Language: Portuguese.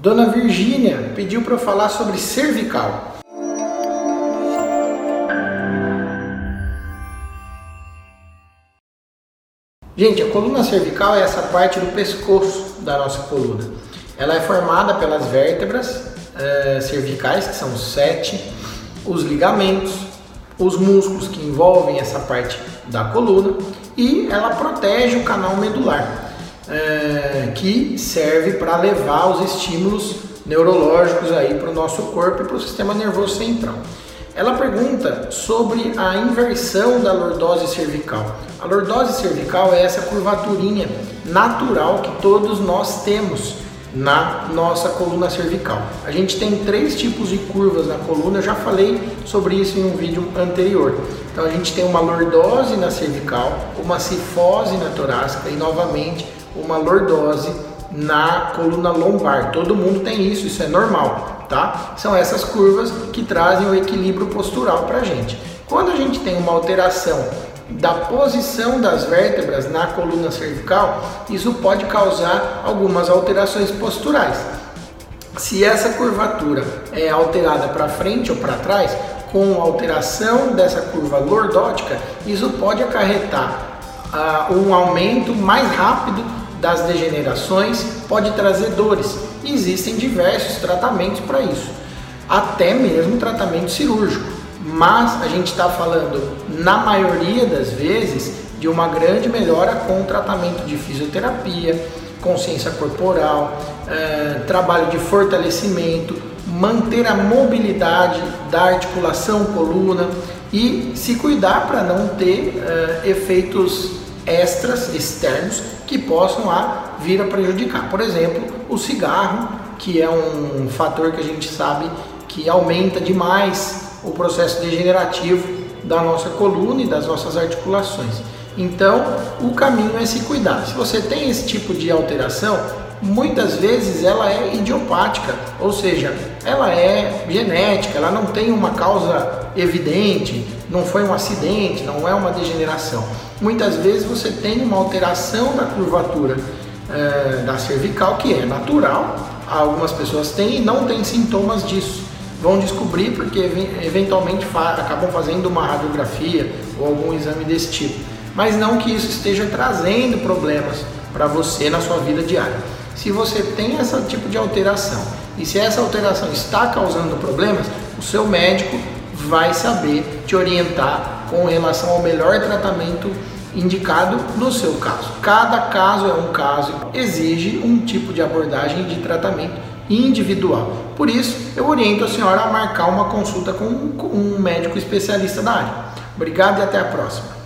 Dona Virgínia pediu para eu falar sobre cervical. Gente, a coluna cervical é essa parte do pescoço da nossa coluna. Ela é formada pelas vértebras é, cervicais, que são sete, os ligamentos, os músculos que envolvem essa parte da coluna e ela protege o canal medular, é, que serve para levar os estímulos neurológicos aí para o nosso corpo e para o sistema nervoso central. Ela pergunta sobre a inversão da lordose cervical. A lordose cervical é essa curvaturinha natural que todos nós temos na nossa coluna cervical. A gente tem três tipos de curvas na coluna, eu já falei sobre isso em um vídeo anterior. Então a gente tem uma lordose na cervical, uma cifose na torácica e novamente uma lordose na coluna lombar. Todo mundo tem isso, isso é normal, tá? São essas curvas que trazem o equilíbrio postural para a gente. Quando a gente tem uma alteração da posição das vértebras na coluna cervical, isso pode causar algumas alterações posturais. Se essa curvatura é alterada para frente ou para trás, com alteração dessa curva lordótica, isso pode acarretar uh, um aumento mais rápido das degenerações, pode trazer dores. E existem diversos tratamentos para isso, até mesmo tratamento cirúrgico mas a gente está falando, na maioria das vezes, de uma grande melhora com tratamento de fisioterapia, consciência corporal, é, trabalho de fortalecimento, manter a mobilidade da articulação coluna e se cuidar para não ter é, efeitos extras externos que possam a vir a prejudicar. Por exemplo, o cigarro, que é um fator que a gente sabe que aumenta demais o processo degenerativo da nossa coluna e das nossas articulações. Então, o caminho é se cuidar. Se você tem esse tipo de alteração, muitas vezes ela é idiopática, ou seja, ela é genética, ela não tem uma causa evidente, não foi um acidente, não é uma degeneração. Muitas vezes você tem uma alteração da curvatura é, da cervical que é natural, algumas pessoas têm e não têm sintomas disso vão descobrir porque eventualmente fa acabam fazendo uma radiografia ou algum exame desse tipo. Mas não que isso esteja trazendo problemas para você na sua vida diária. Se você tem esse tipo de alteração e se essa alteração está causando problemas, o seu médico vai saber te orientar com relação ao melhor tratamento indicado no seu caso. Cada caso é um caso, exige um tipo de abordagem de tratamento individual. Por isso, eu oriento a senhora a marcar uma consulta com um médico especialista da área. Obrigado e até a próxima.